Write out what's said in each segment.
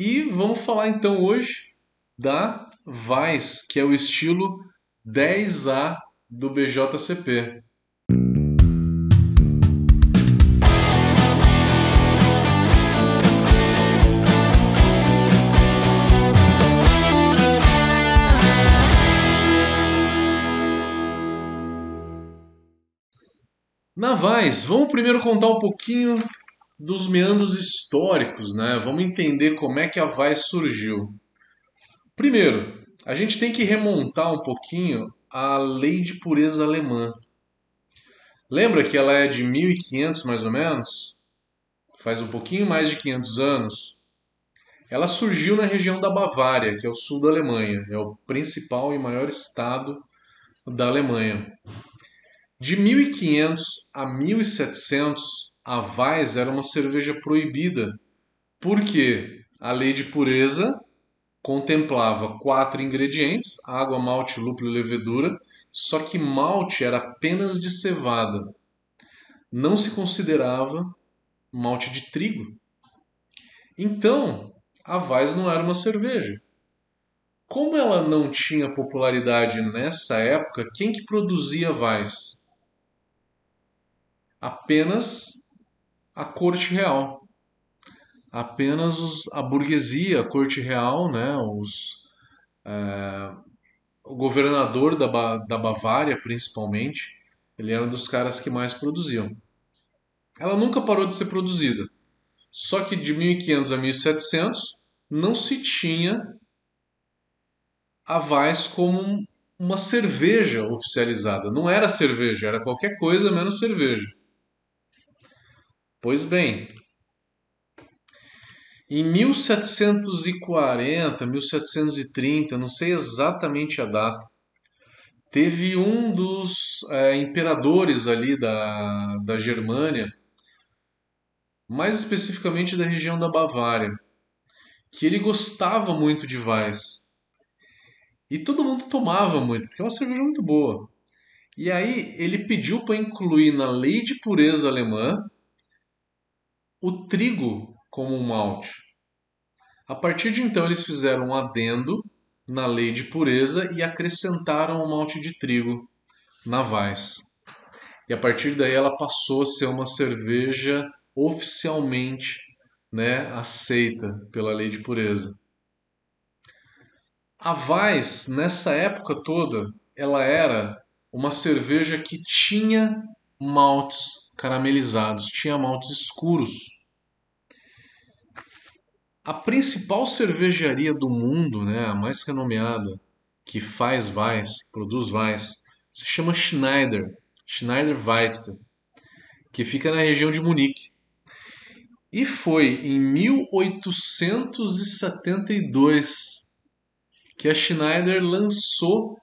E vamos falar então hoje da Vais, que é o estilo 10A do BJCP. Navais, vamos primeiro contar um pouquinho dos meandros históricos, né? Vamos entender como é que a Vais surgiu. Primeiro, a gente tem que remontar um pouquinho a lei de pureza alemã. Lembra que ela é de 1500 mais ou menos? Faz um pouquinho mais de 500 anos. Ela surgiu na região da Bavária, que é o sul da Alemanha, é o principal e maior estado da Alemanha. De 1500 a 1700, a Weiss era uma cerveja proibida, porque a lei de pureza contemplava quatro ingredientes: água, malte, lúpulo e levedura, só que malte era apenas de cevada. Não se considerava malte de trigo. Então, a Weiss não era uma cerveja. Como ela não tinha popularidade nessa época, quem que produzia Weiss? apenas a corte real. Apenas os, a burguesia, a corte real, né, os, é, o governador da, da Bavária, principalmente, ele era um dos caras que mais produziam. Ela nunca parou de ser produzida. Só que de 1500 a 1700 não se tinha a Weiss como uma cerveja oficializada. Não era cerveja, era qualquer coisa menos cerveja. Pois bem, em 1740, 1730, não sei exatamente a data, teve um dos é, imperadores ali da, da Germânia, mais especificamente da região da Bavária, que ele gostava muito de Weiss. E todo mundo tomava muito, porque é uma cerveja muito boa. E aí ele pediu para incluir na lei de pureza alemã o trigo como um malte. A partir de então, eles fizeram um adendo na lei de pureza e acrescentaram o malte de trigo na Weiss. E a partir daí ela passou a ser uma cerveja oficialmente né, aceita pela lei de pureza. A Weiss, nessa época toda, ela era uma cerveja que tinha maltes caramelizados, tinha maltes escuros. A principal cervejaria do mundo, né, a mais renomeada, que faz Weiss, produz Weiss, se chama Schneider, Schneider Weizen, que fica na região de Munique. E foi em 1872 que a Schneider lançou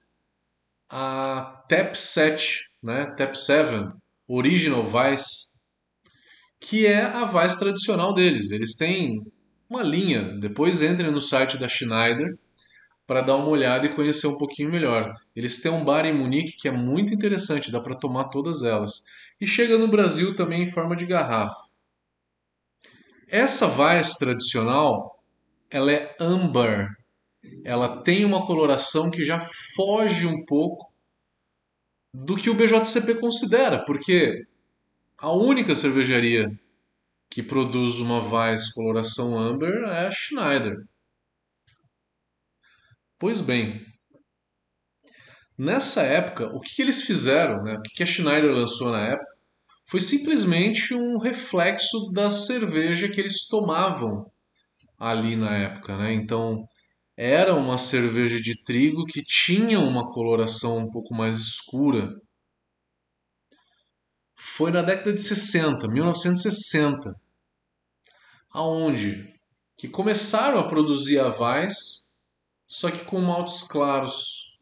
a Tap 7, né, Tap 7, Original Vice, que é a Vice tradicional deles. Eles têm uma linha. Depois entre no site da Schneider para dar uma olhada e conhecer um pouquinho melhor. Eles têm um bar em Munique que é muito interessante, dá para tomar todas elas. E chega no Brasil também em forma de garrafa. Essa Vice tradicional, ela é amber. Ela tem uma coloração que já foge um pouco do que o BJCP considera, porque a única cervejaria que produz uma Weiss coloração amber é a Schneider. Pois bem, nessa época, o que, eles fizeram, né? o que a Schneider lançou na época, foi simplesmente um reflexo da cerveja que eles tomavam ali na época. Né? Então, era uma cerveja de trigo que tinha uma coloração um pouco mais escura. Foi na década de 60, 1960, aonde que começaram a produzir a só que com maltes claros.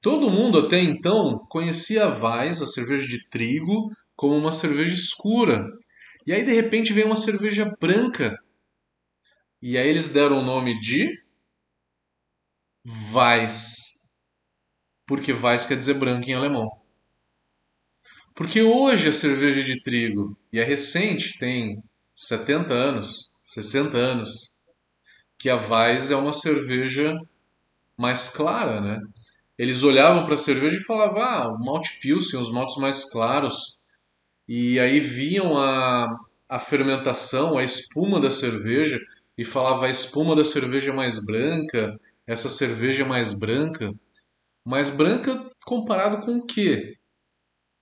Todo mundo até então conhecia a Weiss, a cerveja de trigo, como uma cerveja escura. E aí de repente veio uma cerveja branca e aí eles deram o nome de Weiss. Porque Weiss quer dizer branco em alemão. Porque hoje a cerveja de trigo, e é recente, tem 70 anos, 60 anos, que a Weiss é uma cerveja mais clara, né? Eles olhavam para a cerveja e falavam, ah, o malte pilsen, os maltes mais claros, e aí viam a, a fermentação, a espuma da cerveja, e falava a espuma da cerveja é mais branca, essa cerveja é mais branca. Mais branca comparado com o quê?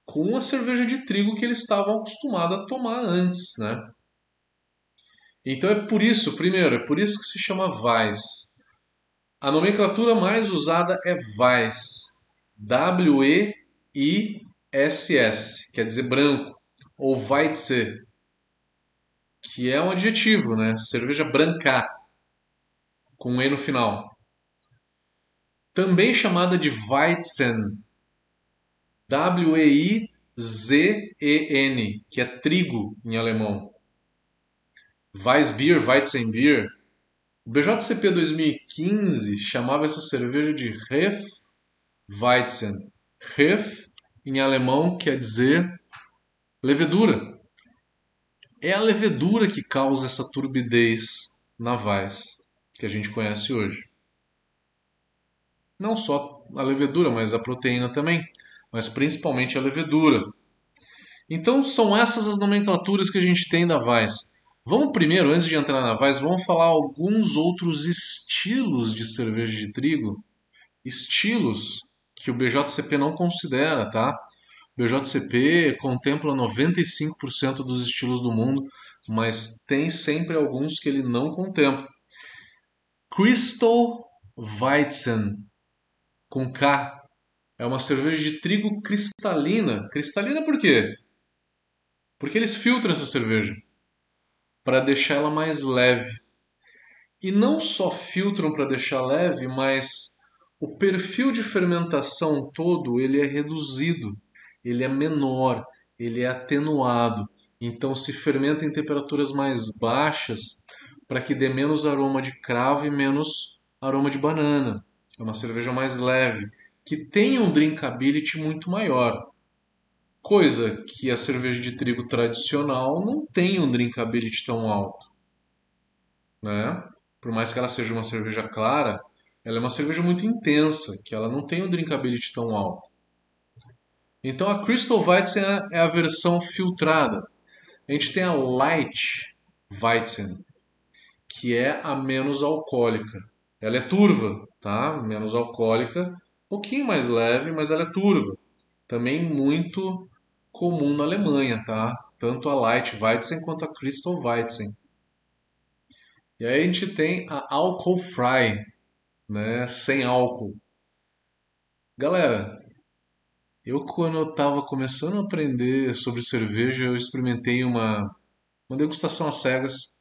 Com a cerveja de trigo que eles estavam acostumados a tomar antes, né? Então é por isso, primeiro, é por isso que se chama Weiss. A nomenclatura mais usada é Weiss. W-E-I-S-S, quer dizer branco. Ou Weisse, que é um adjetivo, né? Cerveja branca, com E no final. Também chamada de Weizen. W-E-I-Z-E-N, que é trigo em alemão. Weissbier, Weizenbier. O BJCP 2015 chamava essa cerveja de Hefeweizen. Hef, em alemão, quer dizer levedura. É a levedura que causa essa turbidez na que a gente conhece hoje. Não só a levedura, mas a proteína também, mas principalmente a levedura. Então são essas as nomenclaturas que a gente tem da Weiss. Vamos primeiro, antes de entrar na Weiss, vamos falar alguns outros estilos de cerveja de trigo. Estilos que o BJCP não considera, tá? BJCP contempla 95% dos estilos do mundo, mas tem sempre alguns que ele não contempla. Crystal Weizen, com K, é uma cerveja de trigo cristalina. Cristalina por quê? Porque eles filtram essa cerveja para deixar ela mais leve. E não só filtram para deixar leve, mas o perfil de fermentação todo ele é reduzido, ele é menor, ele é atenuado. Então se fermenta em temperaturas mais baixas para que dê menos aroma de cravo e menos aroma de banana. É uma cerveja mais leve, que tem um drinkability muito maior. Coisa que a cerveja de trigo tradicional não tem um drinkability tão alto. Né? Por mais que ela seja uma cerveja clara, ela é uma cerveja muito intensa, que ela não tem um drinkability tão alto. Então a Crystal Weizen é a versão filtrada. A gente tem a Light Weizen, que é a menos alcoólica. Ela é turva, tá? Menos alcoólica, um pouquinho mais leve, mas ela é turva. Também muito comum na Alemanha, tá? Tanto a Light Weizen quanto a Crystal Weizen. E aí a gente tem a Alcohol Fry, né? Sem álcool. Galera, eu quando eu estava começando a aprender sobre cerveja, eu experimentei uma, uma degustação às cegas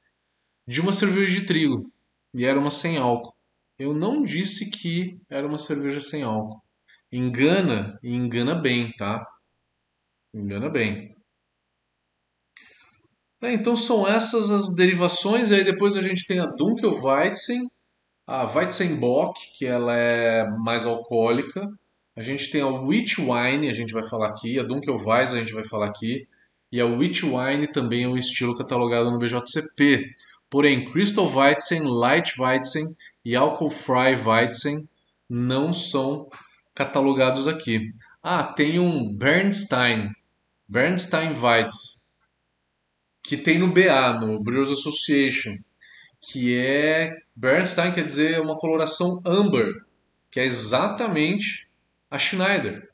de uma cerveja de trigo. E era uma sem álcool. Eu não disse que era uma cerveja sem álcool. Engana e engana bem, tá? Engana bem. É, então são essas as derivações. E aí depois a gente tem a Dunkelweizen, a Weizenbock, que ela é mais alcoólica. A gente tem a Witch Wine, a gente vai falar aqui. A Dunkelweizen a gente vai falar aqui. E a Witch Wine também é um estilo catalogado no BJCP. Porém, Crystal Weizen, Light Weizen e Alcohol Fry Weizen não são catalogados aqui. Ah, tem um Bernstein, Bernstein Weiss, que tem no BA, no Brewers Association, que é Bernstein quer dizer uma coloração amber, que é exatamente a Schneider,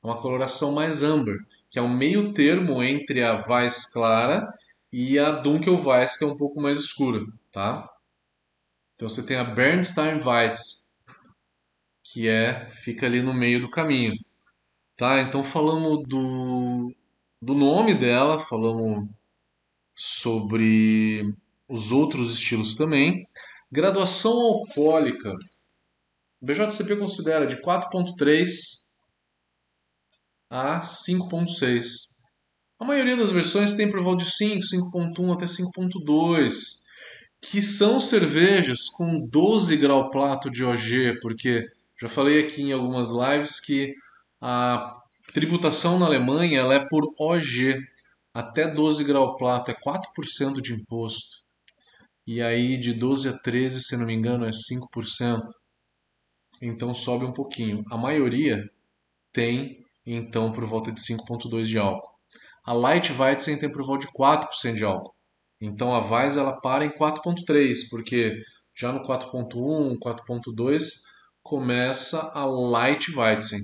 uma coloração mais amber, que é um meio termo entre a Weiss clara e a Dunkel Weiss, que é um pouco mais escura, tá? Então você tem a Bernstein Weiss, que é fica ali no meio do caminho. Tá? Então falamos do do nome dela, falamos sobre os outros estilos também. Graduação alcoólica. O BJCP considera de 4.3 a 5.6. A maioria das versões tem por volta de 5, 5.1 até 5.2, que são cervejas com 12 grau plato de OG, porque já falei aqui em algumas lives que a Tributação na Alemanha ela é por OG. Até 12 grau plato é 4% de imposto. e aí de 12 a 13, se não me engano, é 5%. Então sobe um pouquinho. A maioria tem então por volta de 5.2 de álcool. A Light Weizen tem por volta de 4% de álcool. Então a Weiss ela para em 4.3, porque já no 4.1, 4.2 começa a Light Weizen.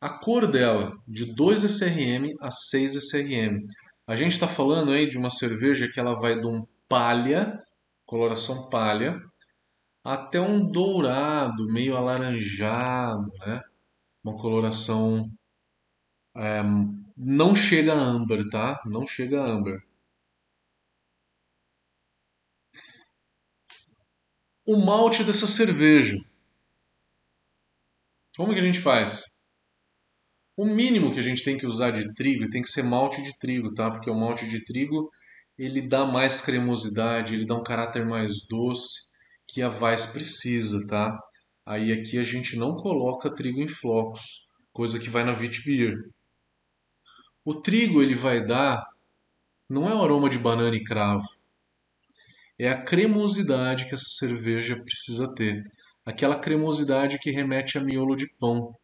A cor dela, de 2 SRM a 6 SRM. A gente está falando aí de uma cerveja que ela vai de um palha, coloração palha, até um dourado, meio alaranjado, né? Uma coloração é, não chega a amber, tá? Não chega a amber. O malte dessa cerveja. Como que a gente faz? O mínimo que a gente tem que usar de trigo tem que ser malte de trigo, tá? Porque o malte de trigo ele dá mais cremosidade, ele dá um caráter mais doce que a Weiss precisa, tá? Aí aqui a gente não coloca trigo em flocos, coisa que vai na wheat beer. O trigo ele vai dar não é o aroma de banana e cravo, é a cremosidade que essa cerveja precisa ter, aquela cremosidade que remete a miolo de pão.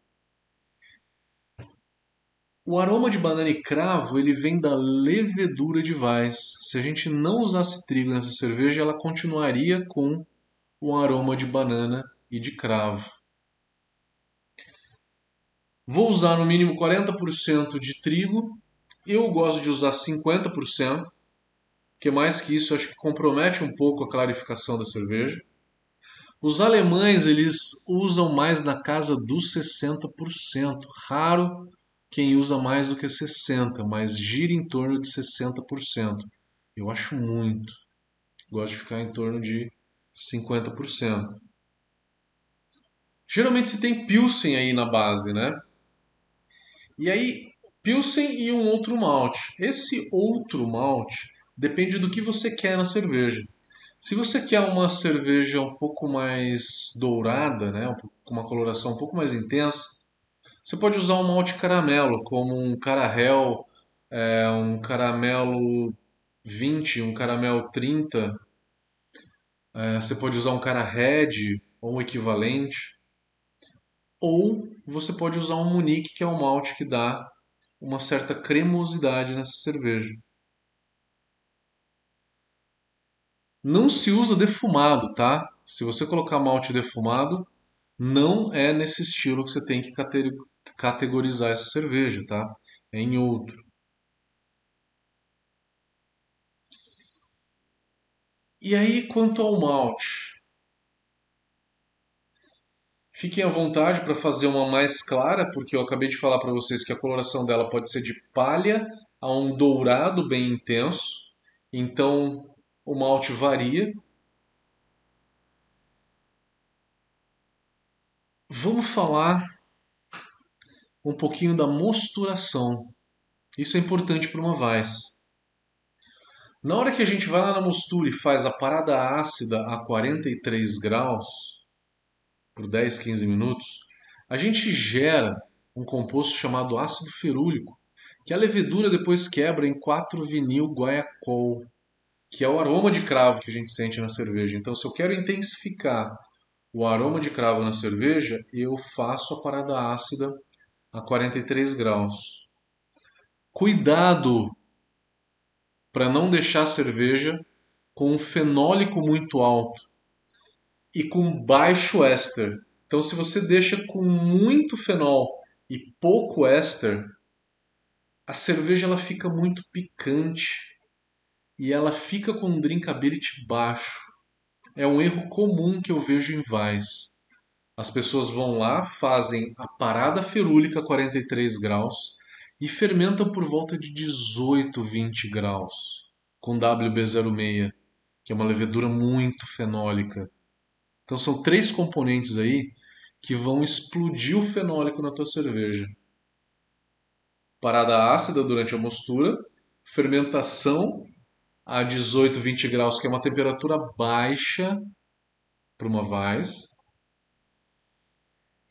O aroma de banana e cravo ele vem da levedura de Weiss. Se a gente não usasse trigo nessa cerveja, ela continuaria com o aroma de banana e de cravo. Vou usar no mínimo 40% de trigo. Eu gosto de usar 50%, porque mais que isso acho que compromete um pouco a clarificação da cerveja. Os alemães eles usam mais na casa dos 60%. Raro quem usa mais do que 60%, mas gira em torno de 60%. Eu acho muito. Gosto de ficar em torno de 50%. Geralmente se tem Pilsen aí na base, né? E aí, Pilsen e um outro malte. Esse outro malte depende do que você quer na cerveja. Se você quer uma cerveja um pouco mais dourada, né, com uma coloração um pouco mais intensa, você pode usar um malte caramelo, como um carahel, é, um caramelo 20, um caramelo 30. É, você pode usar um cara red ou um equivalente. Ou você pode usar um Munique, que é um malte que dá uma certa cremosidade nessa cerveja. Não se usa defumado, tá? Se você colocar malte defumado, não é nesse estilo que você tem que categorizar essa cerveja, tá? É em outro. E aí, quanto ao malte? Fiquem à vontade para fazer uma mais clara, porque eu acabei de falar para vocês que a coloração dela pode ser de palha a um dourado bem intenso. Então, o malte varia. Vamos falar um pouquinho da mosturação. Isso é importante para uma Weiss. Na hora que a gente vai lá na mostura e faz a parada ácida a 43 graus por 10, 15 minutos, a gente gera um composto chamado ácido ferúlico, que a levedura depois quebra em 4-vinil guaiacol, que é o aroma de cravo que a gente sente na cerveja. Então, se eu quero intensificar o aroma de cravo na cerveja, eu faço a parada ácida a 43 graus. Cuidado para não deixar a cerveja com um fenólico muito alto e com baixo éster. Então, se você deixa com muito fenol e pouco éster, a cerveja ela fica muito picante e ela fica com um drinkability baixo. É um erro comum que eu vejo em Vais. As pessoas vão lá, fazem a parada ferúlica 43 graus e fermentam por volta de 18, 20 graus com WB06, que é uma levedura muito fenólica. Então são três componentes aí que vão explodir o fenólico na tua cerveja. Parada ácida durante a mostura, fermentação a 18, 20 graus, que é uma temperatura baixa para uma Weiss,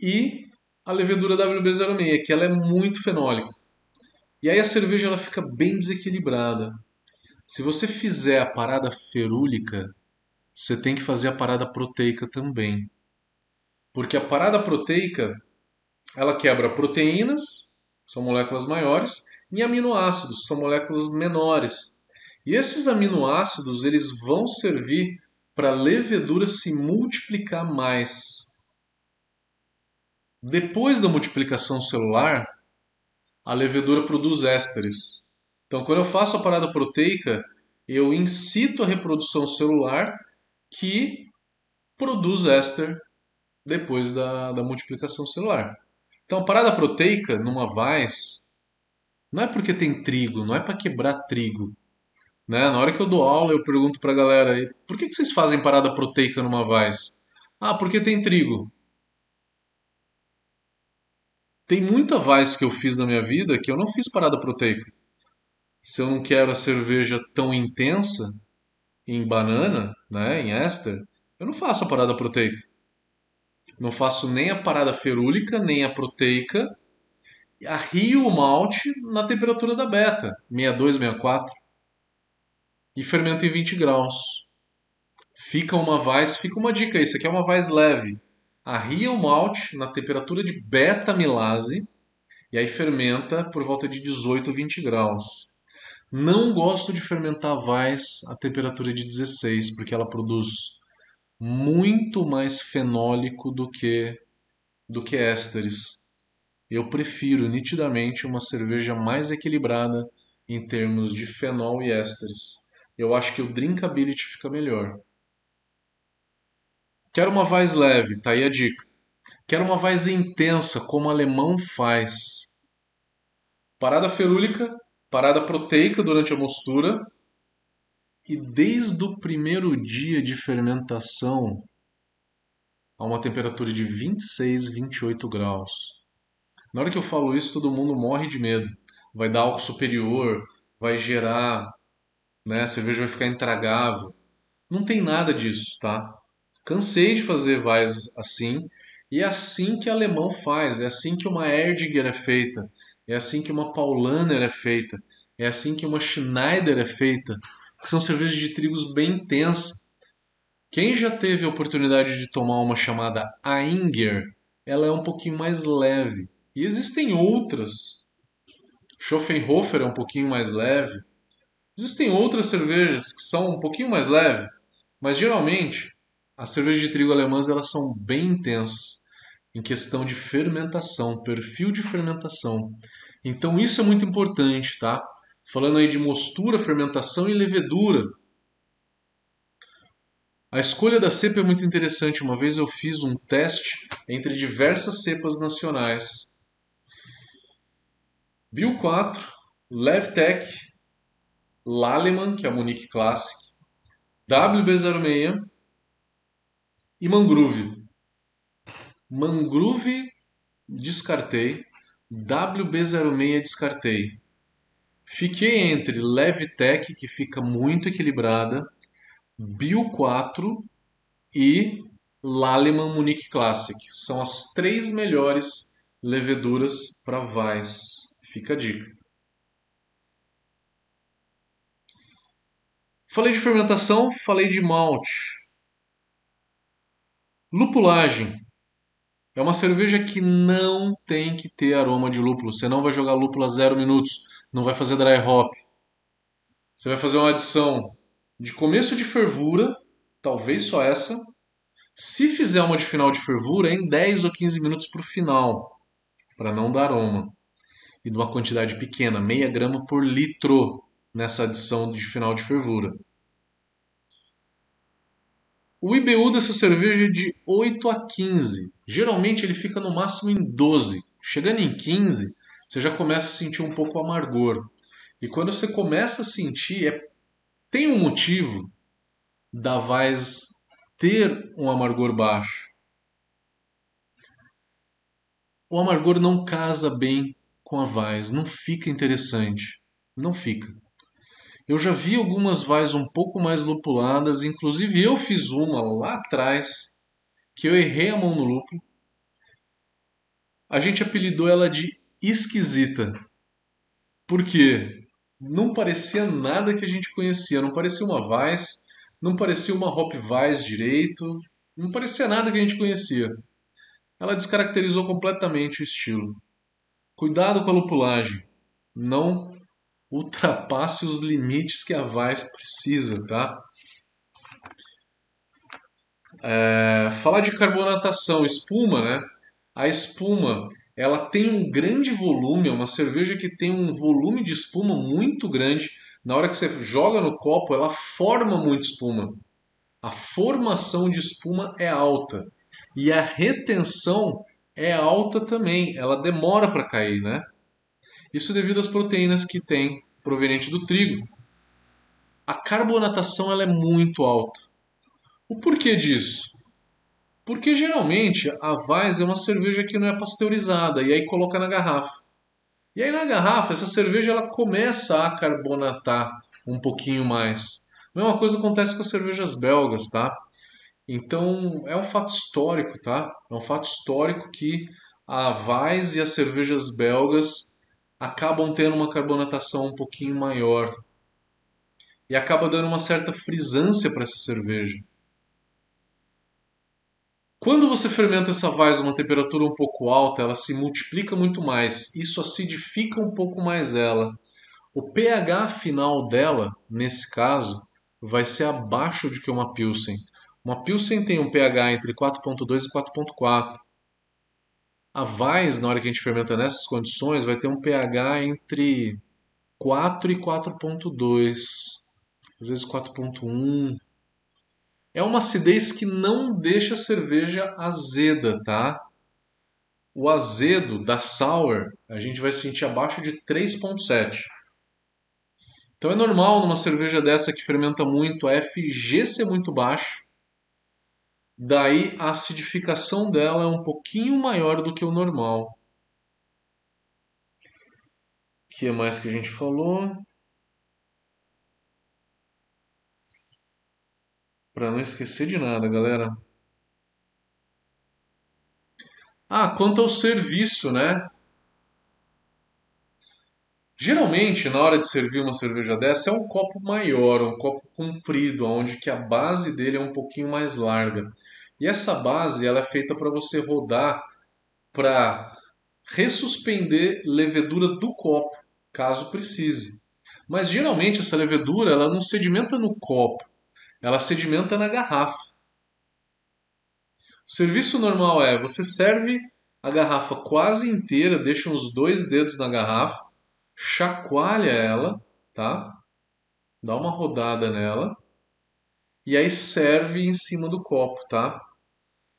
e a levedura WB06, que ela é muito fenólica. E aí a cerveja ela fica bem desequilibrada. Se você fizer a parada ferúlica, você tem que fazer a parada proteica também. Porque a parada proteica, ela quebra proteínas, são moléculas maiores, e aminoácidos, são moléculas menores. E esses aminoácidos, eles vão servir para a levedura se multiplicar mais. Depois da multiplicação celular, a levedura produz ésteres. Então, quando eu faço a parada proteica, eu incito a reprodução celular que produz éster depois da, da multiplicação celular. Então, a parada proteica numa vaz não é porque tem trigo, não é para quebrar trigo. Né? Na hora que eu dou aula, eu pergunto para a galera: por que, que vocês fazem parada proteica numa vaz? Ah, porque tem trigo. Tem muita vaz que eu fiz na minha vida que eu não fiz parada proteica. Se eu não quero a cerveja tão intensa em banana, né, em éster, eu não faço a parada proteica. Não faço nem a parada ferúlica, nem a proteica. Arrio o malte na temperatura da beta, 62, 64. E fermento em 20 graus. Fica uma vaz, fica uma dica aí, isso aqui é uma vaz leve. Arria o malte na temperatura de beta-milase e aí fermenta por volta de 18, 20 graus. Não gosto de fermentar vaz a temperatura de 16, porque ela produz muito mais fenólico do que do que ésteres. Eu prefiro nitidamente uma cerveja mais equilibrada em termos de fenol e ésteres. Eu acho que o drinkability fica melhor. Quero uma vaz leve, tá aí a dica. Quero uma vaz intensa, como o alemão faz. Parada ferúlica, parada proteica durante a mostura e desde o primeiro dia de fermentação a uma temperatura de 26, 28 graus. Na hora que eu falo isso, todo mundo morre de medo. Vai dar álcool superior, vai gerar, né, a cerveja vai ficar intragável. Não tem nada disso, tá? Cansei de fazer vais assim, e é assim que alemão faz, é assim que uma Erdinger é feita, é assim que uma Paulaner é feita, é assim que uma Schneider é feita que são cervejas de trigos bem intensas. Quem já teve a oportunidade de tomar uma chamada Ainger, ela é um pouquinho mais leve. E existem outras. Schoffenhofer é um pouquinho mais leve. Existem outras cervejas que são um pouquinho mais leve, mas geralmente as cervejas de trigo alemãs elas são bem intensas em questão de fermentação, perfil de fermentação. Então isso é muito importante, tá? falando aí de mostura, fermentação e levedura. A escolha da cepa é muito interessante. Uma vez eu fiz um teste entre diversas cepas nacionais. Bill 4, Levtech, Laleman, que é a Munich Classic, WB06 e Mangrove. Mangrove descartei, WB06 descartei. Fiquei entre Levtech, que fica muito equilibrada, Bio 4 e Lallemand Munich Classic. São as três melhores leveduras para Weiss. Fica a dica. Falei de fermentação, falei de malte. Lupulagem. É uma cerveja que não tem que ter aroma de lúpulo. Você não vai jogar lúpulo a zero minutos não vai fazer dry hop. Você vai fazer uma adição de começo de fervura, talvez só essa. Se fizer uma de final de fervura, em 10 ou 15 minutos para o final, para não dar aroma. E de uma quantidade pequena, meia grama por litro nessa adição de final de fervura. O IBU dessa cerveja é de 8 a 15. Geralmente ele fica no máximo em 12. Chegando em 15, você já começa a sentir um pouco amargor. E quando você começa a sentir, é, tem um motivo da Vaz ter um amargor baixo. O amargor não casa bem com a Vaz, não fica interessante. Não fica. Eu já vi algumas Vais um pouco mais lupuladas, inclusive eu fiz uma lá atrás, que eu errei a mão no lúpulo. A gente apelidou ela de esquisita. Por quê? Não parecia nada que a gente conhecia, não parecia uma Weiss, não parecia uma Hop Weiss direito, não parecia nada que a gente conhecia. Ela descaracterizou completamente o estilo. Cuidado com a lupulagem. Não ultrapasse os limites que a Weiss precisa, tá? É, falar de carbonatação, espuma, né? A espuma, ela tem um grande volume, é uma cerveja que tem um volume de espuma muito grande. Na hora que você joga no copo, ela forma muito espuma. A formação de espuma é alta e a retenção é alta também. Ela demora para cair, né? Isso devido às proteínas que tem proveniente do trigo. A carbonatação ela é muito alta. O porquê disso? Porque geralmente a Weiss é uma cerveja que não é pasteurizada e aí coloca na garrafa. E aí na garrafa essa cerveja ela começa a carbonatar um pouquinho mais. A mesma coisa acontece com as cervejas belgas, tá? Então é um fato histórico, tá? É um fato histórico que a Weiss e as cervejas belgas acabam tendo uma carbonatação um pouquinho maior e acaba dando uma certa frisância para essa cerveja. Quando você fermenta essa vaz a uma temperatura um pouco alta, ela se multiplica muito mais, isso acidifica um pouco mais ela. O pH final dela, nesse caso, vai ser abaixo de que uma Pilsen. Uma Pilsen tem um pH entre 4.2 e 4.4. A Weiss, na hora que a gente fermenta nessas condições, vai ter um pH entre 4 e 4.2, às vezes 4.1. É uma acidez que não deixa a cerveja azeda, tá? O azedo da sour a gente vai sentir abaixo de 3,7. Então é normal numa cerveja dessa que fermenta muito a FG ser muito baixo. Daí a acidificação dela é um pouquinho maior do que o normal. O que mais que a gente falou? Para não esquecer de nada, galera. Ah, quanto ao serviço, né? Geralmente, na hora de servir uma cerveja dessa, é um copo maior, um copo comprido, onde que a base dele é um pouquinho mais larga. E essa base ela é feita para você rodar para ressuspender levedura do copo, caso precise. Mas geralmente essa levedura ela não sedimenta no copo, ela sedimenta na garrafa. O serviço normal é você serve a garrafa quase inteira, deixa uns dois dedos na garrafa, chacoalha ela, tá? Dá uma rodada nela e aí serve em cima do copo, tá?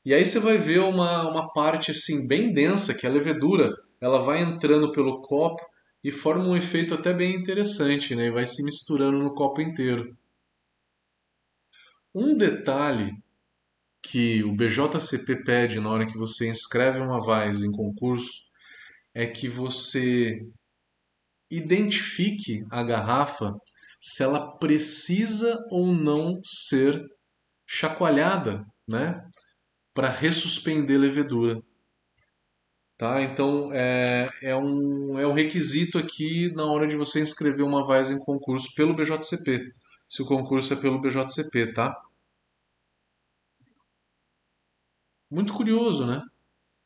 E aí você vai ver uma, uma parte assim bem densa, que é a levedura, ela vai entrando pelo copo e forma um efeito até bem interessante, né? E vai se misturando no copo inteiro. Um detalhe que o BJCP pede na hora que você inscreve uma VAIS em concurso é que você identifique a garrafa se ela precisa ou não ser chacoalhada, né, para ressuspender levedura. Tá? Então é, é, um, é um requisito aqui na hora de você inscrever uma VAIS em concurso pelo BJCP se o concurso é pelo BJCP, tá? Muito curioso, né?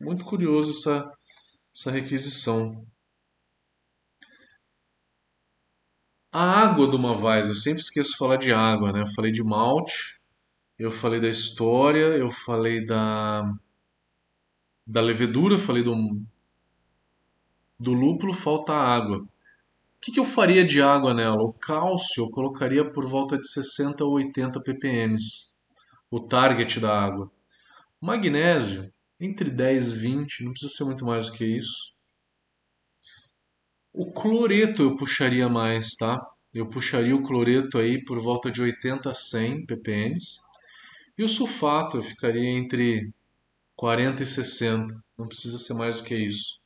Muito curioso essa, essa requisição. A água do Mavais, eu sempre esqueço de falar de água, né? Eu falei de malte, eu falei da história, eu falei da da levedura, falei do do lúpulo, falta a água. O que, que eu faria de água nela? O cálcio eu colocaria por volta de 60 ou 80 ppm, o target da água. O magnésio, entre 10 e 20, não precisa ser muito mais do que isso. O cloreto eu puxaria mais, tá? Eu puxaria o cloreto aí por volta de 80 a 100 ppm. E o sulfato ficaria entre 40 e 60, não precisa ser mais do que isso.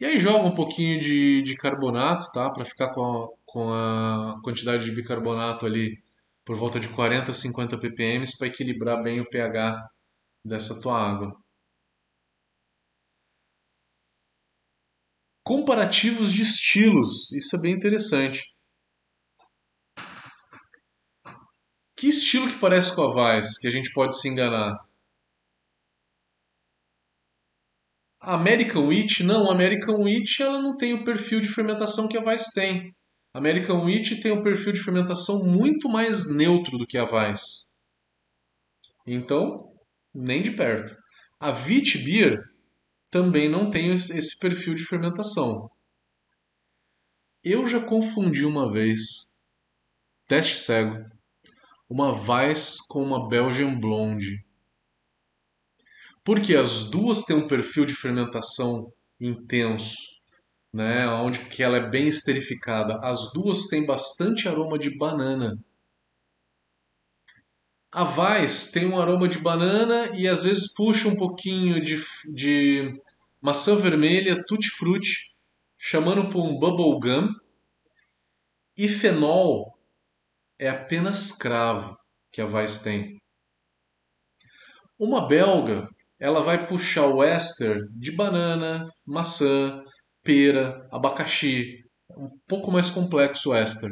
E aí joga um pouquinho de, de carbonato, tá? Para ficar com a, com a quantidade de bicarbonato ali por volta de 40 a 50 ppm para equilibrar bem o pH dessa tua água. comparativos de estilos. Isso é bem interessante. Que estilo que parece com a Weiss, que a gente pode se enganar? A American Wheat, não, a American Wheat ela não tem o perfil de fermentação que a Weiss tem. A American Wheat tem um perfil de fermentação muito mais neutro do que a Weiss. Então, nem de perto. A Wheat Beer também não tem esse perfil de fermentação. Eu já confundi uma vez, teste cego, uma Weiss com uma Belgian Blonde. Porque as duas têm um perfil de fermentação intenso, né, onde que ela é bem esterificada. As duas têm bastante aroma de banana. A Weiss tem um aroma de banana e às vezes puxa um pouquinho de, de maçã vermelha, tutti-frutti, chamando por um bubble gum. E fenol é apenas cravo que a Weiss tem. Uma belga, ela vai puxar o éster de banana, maçã, pera, abacaxi, um pouco mais complexo o éster.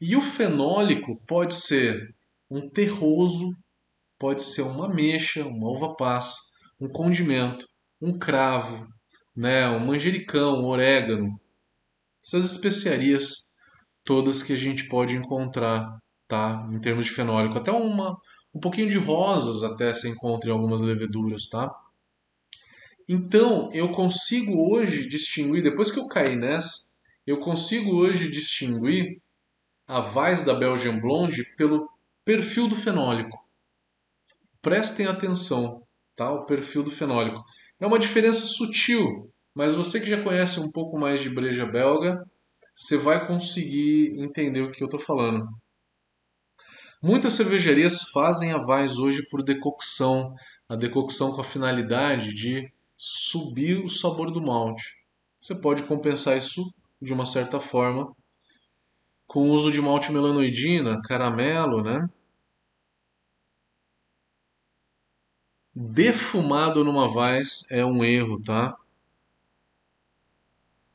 E o fenólico pode ser um terroso, pode ser uma ameixa, uma uva passa, um condimento, um cravo, né, um manjericão, um orégano. Essas especiarias todas que a gente pode encontrar, tá? Em termos de fenólico, até uma um pouquinho de rosas até se encontra em algumas leveduras, tá? Então, eu consigo hoje distinguir, depois que eu caí nessa, eu consigo hoje distinguir a Weiss da Belgian Blonde pelo perfil do fenólico. Prestem atenção, tá? O perfil do fenólico. É uma diferença sutil, mas você que já conhece um pouco mais de breja belga, você vai conseguir entender o que eu estou falando. Muitas cervejarias fazem a Weiss hoje por decocção, a decocção com a finalidade de subir o sabor do malte. Você pode compensar isso de uma certa forma com o uso de malte melanoidina, caramelo, né? Defumado numa Weiss é um erro, tá?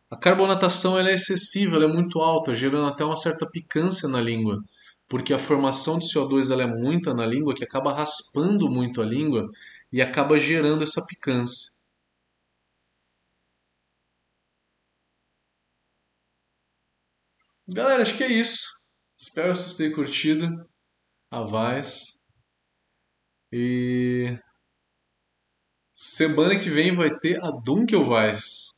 A carbonatação é excessiva, ela é muito alta, gerando até uma certa picância na língua porque a formação de CO2 ela é muita na língua que acaba raspando muito a língua e acaba gerando essa picância. Galera, acho que é isso. Espero que vocês tenham curtido a. E semana que vem vai ter a Dunkelweiss.